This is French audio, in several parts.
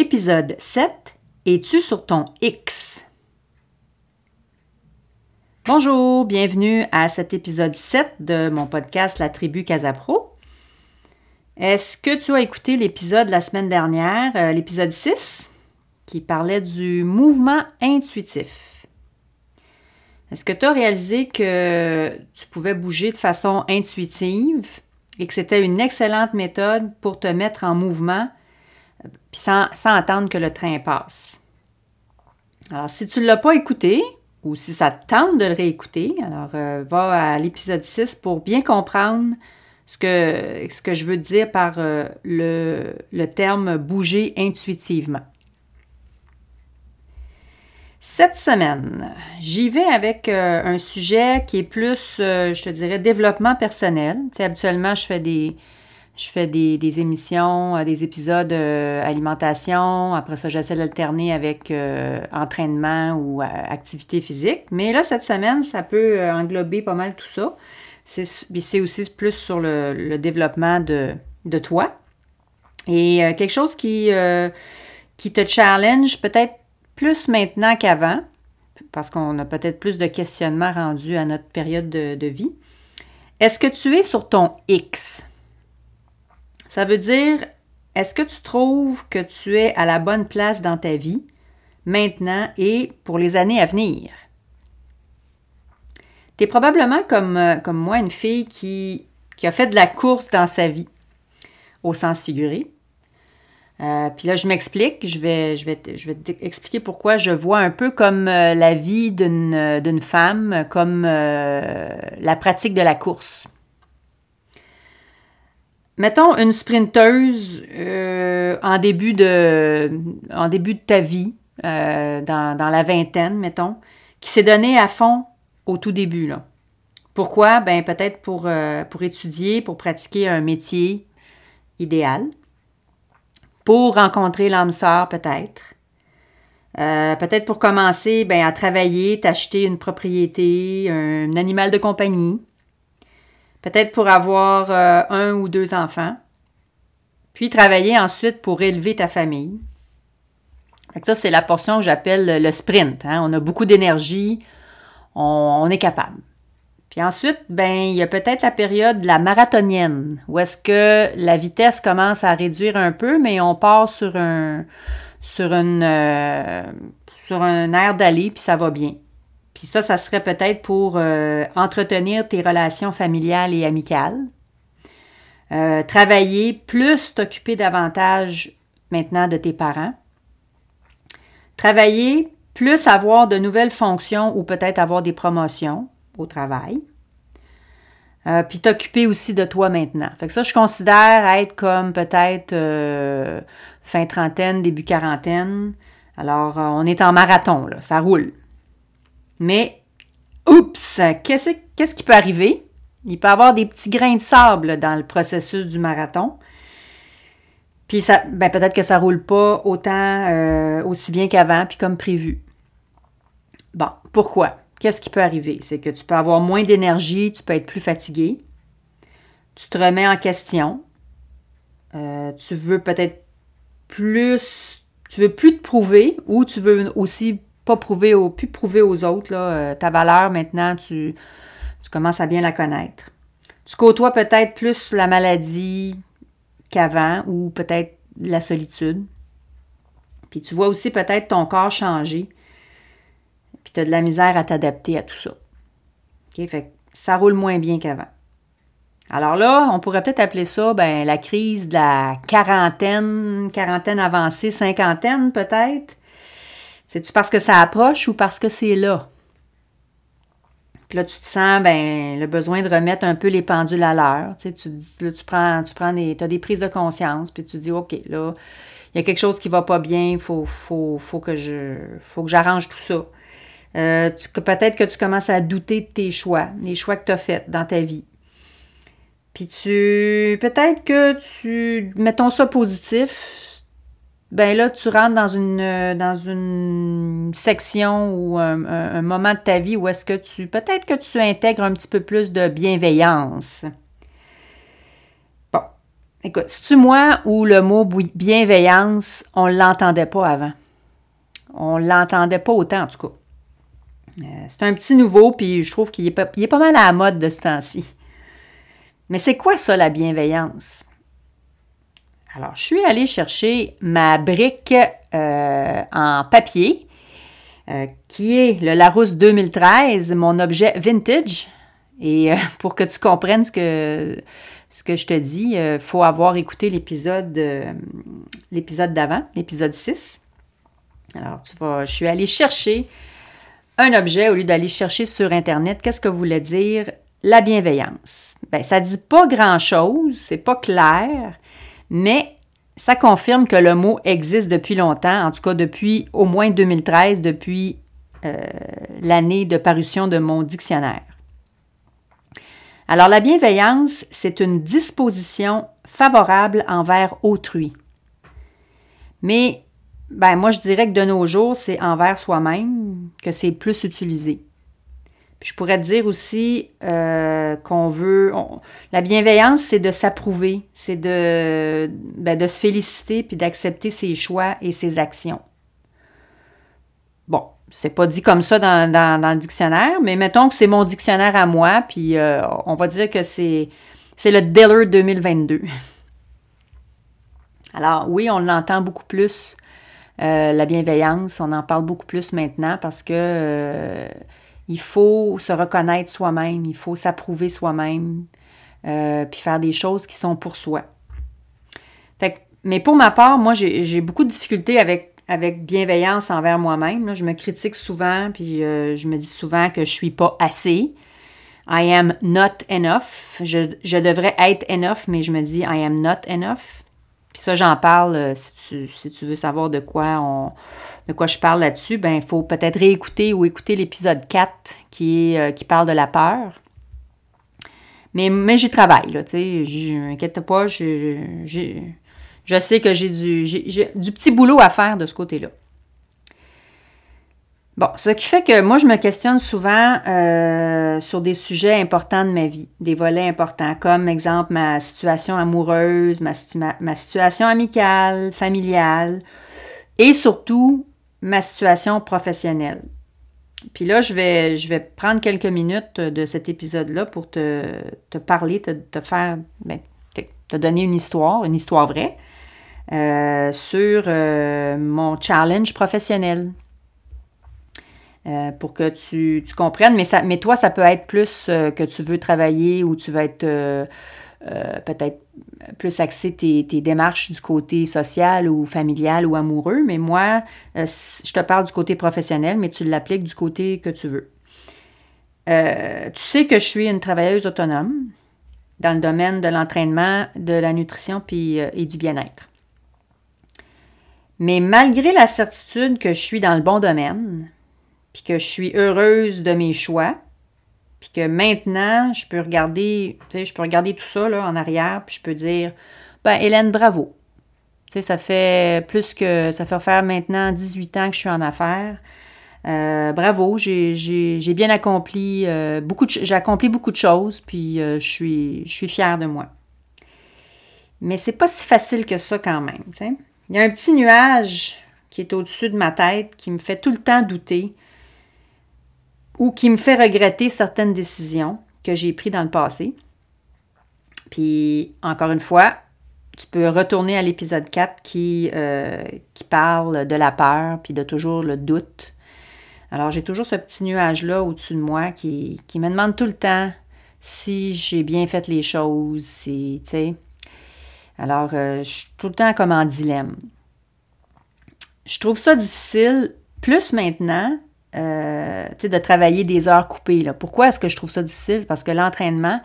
Épisode 7. Es-tu sur ton X? Bonjour, bienvenue à cet épisode 7 de mon podcast La Tribu Casapro. Est-ce que tu as écouté l'épisode la semaine dernière, euh, l'épisode 6, qui parlait du mouvement intuitif? Est-ce que tu as réalisé que tu pouvais bouger de façon intuitive et que c'était une excellente méthode pour te mettre en mouvement puis sans, attendre que le train passe. Alors, si tu ne l'as pas écouté, ou si ça te tente de le réécouter, alors euh, va à l'épisode 6 pour bien comprendre ce que, ce que je veux dire par euh, le, le, terme bouger intuitivement. Cette semaine, j'y vais avec euh, un sujet qui est plus, je te dirais, développement personnel. Tu habituellement, je fais des, je fais des, émissions, euh, des épisodes euh, alimentation. Après ça, j'essaie d'alterner avec euh, entraînement ou activité physique. Mais là, cette semaine, ça peut englober pas mal tout ça. C'est aussi plus sur le, développement de, toi. Et quelque chose qui, qui te challenge peut-être plus maintenant qu'avant, parce qu'on a peut-être plus de questionnements rendus à notre période de, de vie. Est-ce que tu es sur ton X? Ça veut dire, est-ce que tu trouves que tu es à la bonne place dans ta vie, maintenant et pour les années à venir? Tu es probablement comme, euh, comme moi une fille qui, qui, a fait de la course dans sa vie, au sens figuré. Euh, puis là, je m'explique, je vais, je, vais, je vais t'expliquer pourquoi je vois un peu comme euh, la vie d'une femme, comme la pratique de la course. Mettons une sprinteuse euh, en, début de, en début de ta vie, euh, dans, la vingtaine, mettons, qui s'est donnée à fond au tout début. Là. Pourquoi? Ben, peut-être pour, euh, pour étudier, pour pratiquer un métier idéal, pour rencontrer l'âme sœur, peut-être. peut-être pour commencer ben, à travailler, t'acheter une propriété, un animal de compagnie peut-être pour avoir euh, un ou deux enfants, puis travailler ensuite pour élever ta famille. ça, c'est la portion que j'appelle le sprint. Hein. On a beaucoup d'énergie, on, est capable. Puis ensuite, ben, il y a peut-être la période de la marathonienne, où est-ce que la vitesse commence à réduire un peu, mais on part sur un, sur une, euh, sur un air d'aller, puis ça va bien. Puis ça, ça serait peut-être pour euh, entretenir tes relations familiales et amicales. Euh, travailler, plus t'occuper davantage maintenant de tes parents. Travailler, plus avoir de nouvelles fonctions ou peut-être avoir des promotions au travail. Euh, puis t'occuper aussi de toi maintenant. Fait que ça, je considère être comme peut-être fin trentaine, début quarantaine. Alors, on est en marathon, là, ça roule. Mais, oups, qu'est-ce qui peut arriver? Il peut y avoir des petits grains de sable dans le processus du marathon. Puis ça, ben peut-être que ça ne roule pas autant, euh, aussi bien qu'avant, puis comme prévu. Bon, pourquoi? Qu'est-ce qui peut arriver? C'est que tu peux avoir moins d'énergie, tu peux être plus fatigué, tu te remets en question, euh, tu veux peut-être plus, tu veux plus te prouver ou tu veux aussi prouver au, plus prouver aux autres euh, ta valeur maintenant, tu, tu commences à bien la connaître. Tu côtoies peut-être plus la maladie qu'avant ou peut-être la solitude. Puis tu vois aussi peut-être ton corps changer. Puis tu as de la misère à t'adapter à tout ça. OK? Fait ça roule moins bien qu'avant. Alors là, on pourrait peut-être appeler ça ben, la crise de la quarantaine, quarantaine avancée, cinquantaine peut-être. C'est-tu parce que ça approche ou parce que c'est là? Puis là, tu te sens ben, le besoin de remettre un peu les pendules à l'heure. Tu, sais, tu, tu prends, tu prends des, as des prises de conscience, puis tu dis, OK, là, il y a quelque chose qui va pas bien, il faut, faut, faut, que je, faut que j'arrange tout ça. Euh, peut-être que tu commences à douter de tes choix, les choix que tu as faits dans ta vie. Puis tu, peut-être que tu, mettons ça positif, ben là, tu rentres dans une, euh, section ou un, moment de ta vie où est-ce que tu, peut-être que tu intègres un petit peu plus de bienveillance. Bon, écoute, c'est-tu moi ou le mot bienveillance, on ne l'entendait pas avant? On l'entendait pas autant, en tout cas. Euh, c'est un petit nouveau, puis je trouve qu'il est, pas, est pas mal à la mode de ce temps-ci. Mais c'est quoi ça, la bienveillance? Alors, je suis allée chercher ma brique euh, en papier, euh, qui est le Larousse 2013, mon objet vintage. Et euh, pour que tu comprennes ce que, je te dis, il faut avoir écouté l'épisode, l'épisode d'avant, l'épisode 6. Alors, tu vas, je suis allée chercher un objet au lieu d'aller chercher sur Internet. Qu'est-ce que voulait dire? La bienveillance? Bien, ça ne dit pas grand-chose, c'est pas clair, mais ça confirme que le mot existe depuis longtemps, en tout cas depuis au moins 2013, depuis euh, l'année de parution de mon dictionnaire. Alors la bienveillance, c'est une disposition favorable envers autrui. Mais ben, moi, je dirais que de nos jours, c'est envers soi-même que c'est plus utilisé je pourrais dire aussi euh, qu'on veut. la bienveillance, c'est de s'approuver, c'est de, ben, de se féliciter puis d'accepter ses choix et ses actions. Bon, c'est pas dit comme ça dans, le dictionnaire, mais mettons que c'est mon dictionnaire à moi, puis euh, on va dire que c'est, c'est le Diller 2022. Alors, oui, on l'entend beaucoup plus, euh, la bienveillance, on en parle beaucoup plus maintenant parce que il faut se reconnaître soi-même, il faut s'approuver soi-même, euh, puis faire des choses qui sont pour soi. mais pour ma part, moi, j'ai beaucoup de difficultés avec, avec bienveillance envers moi-même. Je me critique souvent, puis euh, je me dis souvent que je suis pas assez. I am not enough. Je, je, devrais être enough, mais je me dis I am not enough. Puis ça, j'en parle euh, si tu, si tu veux savoir de quoi on, de quoi je parle là-dessus, ben il faut peut-être réécouter ou écouter l'épisode 4 qui, euh, qui parle de la peur. Mais, mais j'y travaille, là, tu sais, inquiète pas, je sais que j'ai du, du petit boulot à faire de ce côté-là. Bon, ce qui fait que moi, je me questionne souvent euh, sur des sujets importants de ma vie, des volets importants, comme exemple ma situation amoureuse, ma, ma situation amicale, familiale, et surtout ma situation professionnelle. Puis là, je vais, prendre quelques minutes de cet épisode-là pour te, parler, te, faire, ben, te, donner une histoire, une histoire vraie, euh, sur euh, mon challenge professionnel. Euh, pour que tu, comprennes, mais, ça, toi, ça peut être plus que tu veux travailler ou tu vas être peut-être plus axer tes, démarches du côté social ou familial ou amoureux, mais moi, euh, je te parle du côté professionnel, mais tu l'appliques du côté que tu veux. Euh, tu sais que je suis une travailleuse autonome dans le domaine de l'entraînement, de la nutrition puis, euh, et du bien-être. Mais malgré la certitude que je suis dans le bon domaine, puis que je suis heureuse de mes choix, puis que maintenant, je peux regarder, tu sais, je peux regarder tout ça en arrière, puis je peux dire, ben Hélène, bravo. Tu ça fait plus que, ça fait faire maintenant 18 ans que je suis en affaires. Euh, bravo, j'ai bien accompli euh, beaucoup j'ai accompli beaucoup de choses, puis euh, je, suis, fière de moi. Mais c'est pas si facile que ça quand même. Il y a un petit nuage qui est au-dessus de ma tête qui me fait tout le temps douter ou qui me fait regretter certaines décisions que j'ai prises dans le passé. Puis, encore une fois, tu peux retourner à l'épisode 4 qui, euh, qui parle de la peur, puis de toujours le doute. Alors, j'ai toujours ce petit nuage-là au-dessus de moi qui, qui, me demande tout le temps si j'ai bien fait les choses, si, tu sais. Alors, euh, je suis tout le temps comme en dilemme. Je trouve ça difficile, plus maintenant euh, de travailler des heures coupées. Pourquoi est-ce que je trouve ça difficile? Parce que l'entraînement,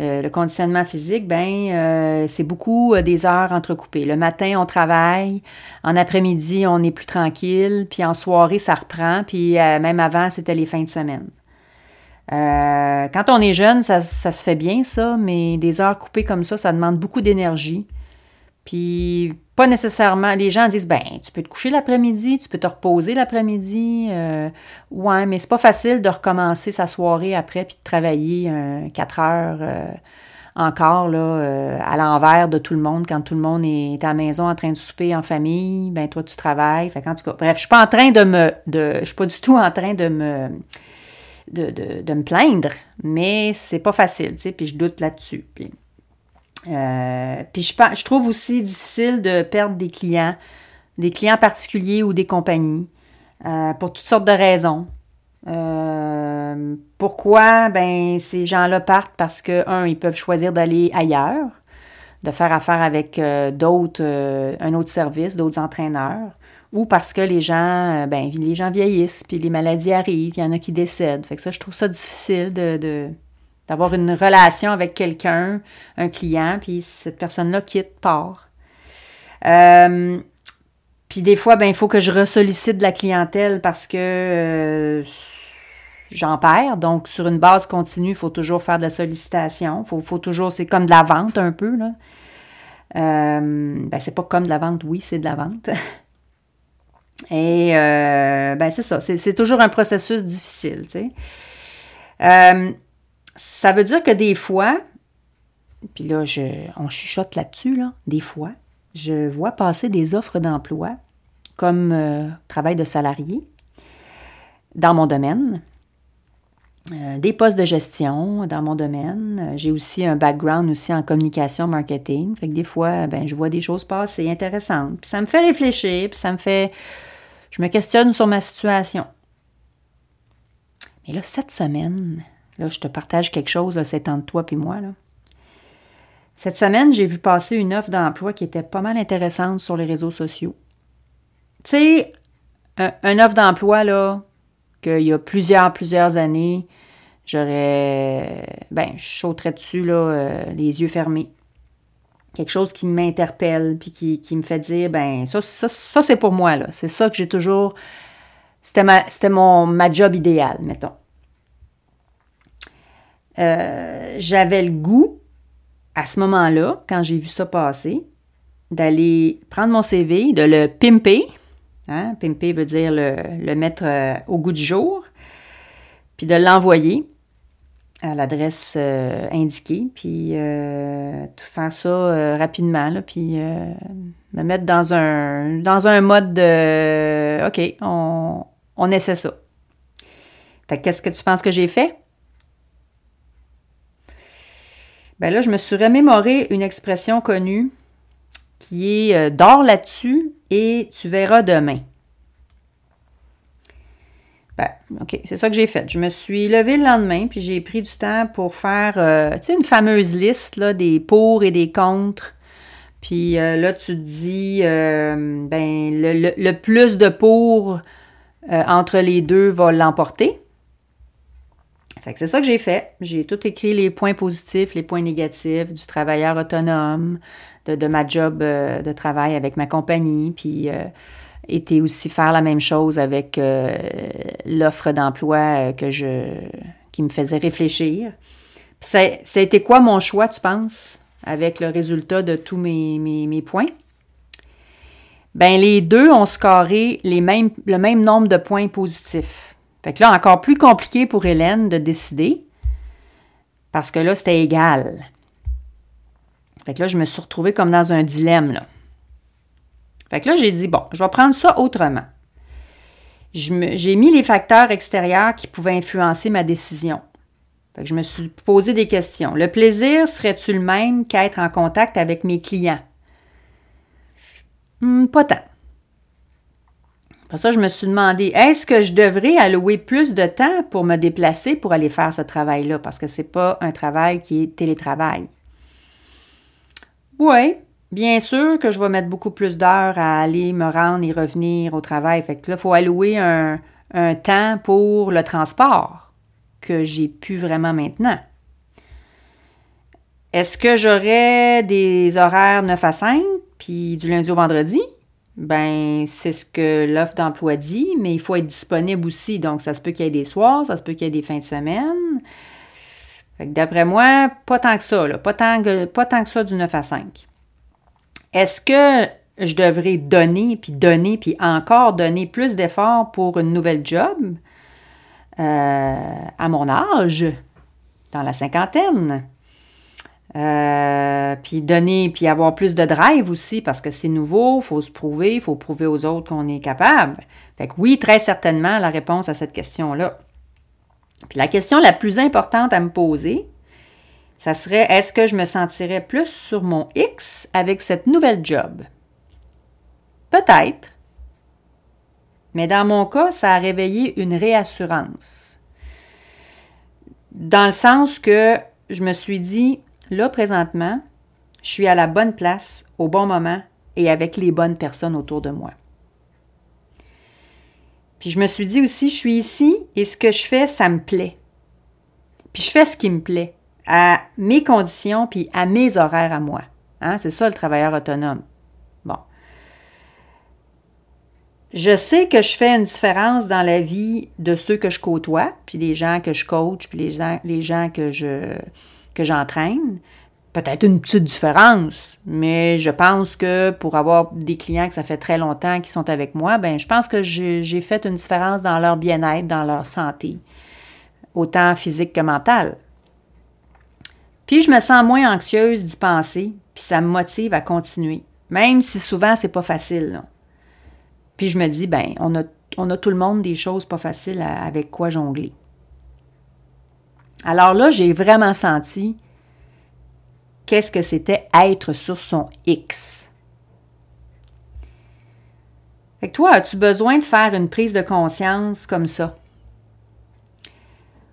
euh, le conditionnement physique, ben, euh, c'est beaucoup des heures entrecoupées. Le matin, on travaille. En après-midi, on est plus tranquille. Puis en soirée, ça reprend. Puis même avant, c'était les fins de semaine. quand on est jeune, ça, ça, se fait bien, ça, mais des heures coupées comme ça, ça demande beaucoup d'énergie. Puis pas nécessairement. Les gens disent ben, tu peux te coucher l'après-midi, tu peux te reposer l'après-midi. Euh, ouais, mais c'est pas facile de recommencer sa soirée après puis de travailler euh, quatre heures euh, encore là, à l'envers de tout le monde quand tout le monde est à la maison en train de souper en famille. Ben toi, tu travailles. Bref, je suis pas en train de me. De, je suis pas du tout en train de me. De, de, me plaindre, mais c'est pas facile, tu sais, puis je doute là-dessus. Euh, puis je, je, trouve aussi difficile de perdre des clients, des clients particuliers ou des compagnies, euh, pour toutes sortes de raisons. Euh, pourquoi? Ben, ces gens-là partent parce que, un, ils peuvent choisir d'aller ailleurs, de faire affaire avec d'autres, un autre service, d'autres entraîneurs, ou parce que les gens, ben, les gens vieillissent, puis les maladies arrivent, il y en a qui décèdent. Fait que ça, je trouve ça difficile de d'avoir une relation avec quelqu'un, un client, puis cette personne-là quitte, part. Euh, puis des fois, ben, il faut que je ressollicite de la clientèle parce que euh, j'en perds. Donc, sur une base continue, il faut toujours faire de la sollicitation. Il faut, toujours, c'est comme de la vente un peu. Là. Euh, ben, c'est pas comme de la vente, oui, c'est de la vente. Et ben, c'est ça, c'est, toujours un processus difficile. Tu sais. Ça veut dire que des fois, puis là, on chuchote là-dessus, là, des fois, je vois passer des offres d'emploi comme euh, travail de salarié dans mon domaine, euh, des postes de gestion dans mon domaine. J'ai aussi un background aussi en communication marketing. Fait que des fois, ben, je vois des choses passer intéressantes. Ça me fait réfléchir, puis ça me fait. Je me questionne sur ma situation. Mais là, cette semaine, Là, je te partage quelque chose, c'est entre toi et moi. Là. Cette semaine, j'ai vu passer une offre d'emploi qui était pas mal intéressante sur les réseaux sociaux. Tu sais, un, offre d'emploi, là, qu'il y a plusieurs, plusieurs années, j'aurais. Ben, je sauterais dessus, là, euh, les yeux fermés. Quelque chose qui m'interpelle, puis qui, me fait dire, ben, ça, ça, ça c'est pour moi, là. C'est ça que j'ai toujours. C'était ma, mon, ma job idéal, mettons. Euh, j'avais le goût, à ce moment-là, quand j'ai vu ça passer, d'aller prendre mon CV, de le pimper. Hein? Pimper veut dire le, mettre euh, au goût du jour, puis de l'envoyer à l'adresse euh, indiquée, puis tout faire ça rapidement, là, puis me mettre dans un, dans un mode de OK, on, on essaie ça. Fait qu'est-ce que tu penses que j'ai fait? Ben là, je me suis remémoré une expression connue qui est euh, dors là-dessus et tu verras demain. Ben, OK, c'est ça que j'ai fait. Je me suis levée le lendemain, puis j'ai pris du temps pour faire, euh, tu sais, une fameuse liste là, des pour et des contre. Puis euh, là, tu te dis, ben, le, plus de pour entre les deux va l'emporter c'est ça que j'ai fait. J'ai tout écrit les points positifs, les points négatifs du travailleur autonome, de, ma job euh, de travail avec ma compagnie, puis euh, était aussi faire la même chose avec euh, l'offre d'emploi que je qui me faisait réfléchir. Ça, ça, a été quoi mon choix, tu penses, avec le résultat de tous mes, mes, points? Ben les deux ont scoré les mêmes, le même nombre de points positifs. Fait que là, encore plus compliqué pour Hélène de décider, parce que là, c'était égal. Fait que là, je me suis retrouvée comme dans un dilemme, là. Fait que là, j'ai dit, bon, je vais prendre ça autrement. J'ai mis les facteurs extérieurs qui pouvaient influencer ma décision. Fait que je me suis posé des questions. Le plaisir serait-tu le même qu'être en contact avec mes clients? Hmm, pas tant. Après ça, je me suis demandé, est-ce que je devrais allouer plus de temps pour me déplacer pour aller faire ce travail-là? Parce que ce n'est pas un travail qui est télétravail. Oui, bien sûr que je vais mettre beaucoup plus d'heures à aller me rendre et revenir au travail. Il faut allouer un, un temps pour le transport que j'ai pu vraiment maintenant. Est-ce que j'aurais des horaires 9 à 5, puis du lundi au vendredi? Ben, c'est ce que l'offre d'emploi dit, mais il faut être disponible aussi. Donc, ça se peut qu'il y ait des soirs, ça se peut qu'il y ait des fins de semaine. D'après moi, pas tant que ça, Pas, tant que, pas tant que ça du 9 à 5. Est-ce que je devrais donner, puis donner, puis encore donner plus d'efforts pour une nouvelle job? Euh, à mon âge, dans la cinquantaine? Euh, puis donner, puis avoir plus de drive aussi, parce que c'est nouveau, il faut se prouver, il faut prouver aux autres qu'on est capable. Fait que oui, très certainement, la réponse à cette question-là. Puis la question la plus importante à me poser, ça serait est-ce que je me sentirais plus sur mon X avec cette nouvelle job? Peut-être. Mais dans mon cas, ça a réveillé une réassurance. Dans le sens que je me suis dit, là, présentement, je suis à la bonne place, au bon moment et avec les bonnes personnes autour de moi. Puis je me suis dit aussi, je suis ici et ce que je fais, ça me plaît. Puis je fais ce qui me plaît, à mes conditions, puis à mes horaires à moi. Hein? C'est ça le travailleur autonome. Bon. Je sais que je fais une différence dans la vie de ceux que je côtoie, puis les gens que je coach, puis les les gens que je que j'entraîne peut-être une petite différence, mais je pense que pour avoir des clients que ça fait très longtemps qui sont avec moi, ben je pense que j'ai fait une différence dans leur bien-être, dans leur santé, autant physique que mentale. Puis je me sens moins anxieuse d'y penser, puis ça me motive à continuer, même si souvent c'est pas facile. Puis je me dis ben on a on a tout le monde des choses pas faciles avec quoi jongler. Alors là, j'ai vraiment senti qu'est-ce que c'était être sur son X. Fait que toi, as-tu besoin de faire une prise de conscience comme ça?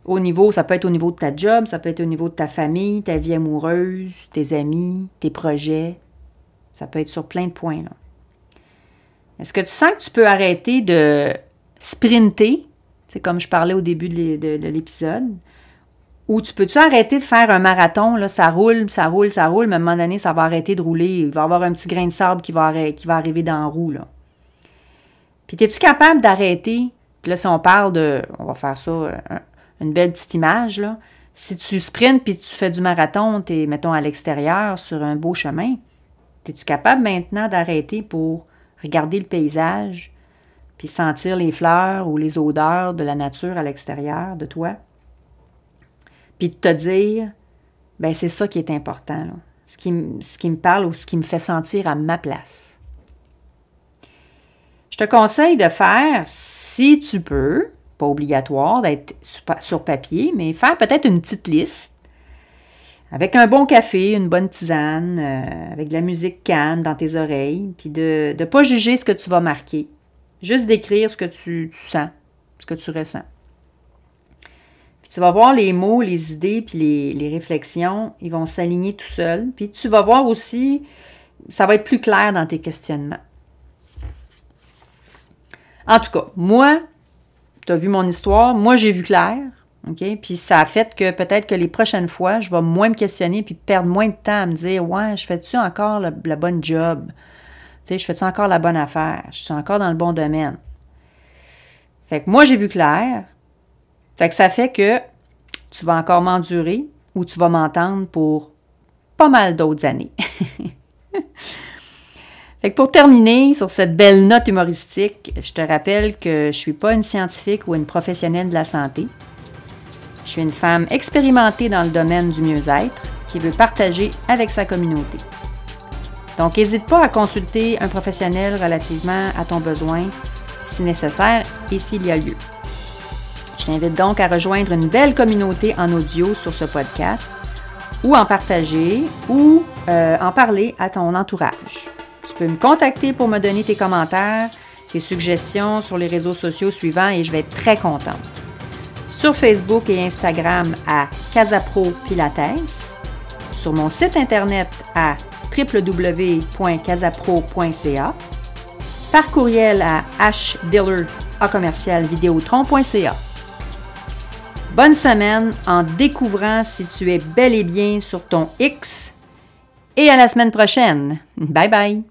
Au niveau, ça peut être au niveau de ta job, ça peut être au niveau de ta famille, ta vie amoureuse, tes amis, tes projets. Ça peut être sur plein de points. Est-ce que tu sens que tu peux arrêter de sprinter? C'est comme je parlais au début de l'épisode. Ou tu peux-tu arrêter de faire un marathon, là, ça roule, ça roule, ça roule, mais à un moment donné, ça va arrêter de rouler. Il va y avoir un petit grain de sable qui va, arriver dans la roue. Là. Puis, es-tu capable d'arrêter? Puis là, si on parle de. On va faire ça, euh, une belle petite image, là. Si tu sprintes puis tu fais du marathon, tu es, mettons, à l'extérieur, sur un beau chemin, es-tu capable maintenant d'arrêter pour regarder le paysage, puis sentir les fleurs ou les odeurs de la nature à l'extérieur de toi? Puis de te dire, ben c'est ça qui est important, Ce, qui, ce qui me parle ou ce qui me fait sentir à ma place. Je te conseille de faire, si tu peux, pas obligatoire d'être sur papier, mais faire peut-être une petite liste avec un bon café, une bonne tisane, euh, avec de la musique calme dans tes oreilles, puis de ne pas juger ce que tu vas marquer. Juste d'écrire ce que tu sens, ce que tu ressens tu vas voir les mots, les idées, puis les, réflexions, ils vont s'aligner tout seuls. Puis tu vas voir aussi, ça va être plus clair dans tes questionnements. En tout cas, moi, tu as vu mon histoire, moi j'ai vu clair, OK? Puis ça a fait que peut-être que les prochaines fois, je vais moins me questionner puis perdre moins de temps à me dire, ouais, je fais-tu encore la bonne job? Tu sais, je fais-tu encore la bonne affaire? Je suis encore dans le bon domaine? Fait que moi, j'ai vu clair. Fait que ça fait que tu vas encore m'endurer ou tu vas m'entendre pour pas mal d'autres années. fait que pour terminer sur cette belle note humoristique, je te rappelle que je ne suis pas une scientifique ou une professionnelle de la santé. Je suis une femme expérimentée dans le domaine du mieux-être qui veut partager avec sa communauté. Donc, n'hésite pas à consulter un professionnel relativement à ton besoin si nécessaire et s'il y a lieu. Je t'invite donc à rejoindre une belle communauté en audio sur ce podcast ou en partager ou euh, en parler à ton entourage. Tu peux me contacter pour me donner tes commentaires, tes suggestions sur les réseaux sociaux suivants et je vais être très contente. Sur Facebook et Instagram à Casapro Pilates, sur mon site internet à www.casapro.ca, par courriel à hdiller. Bonne semaine en découvrant si tu es bel et bien sur ton X et à la semaine prochaine. Bye bye!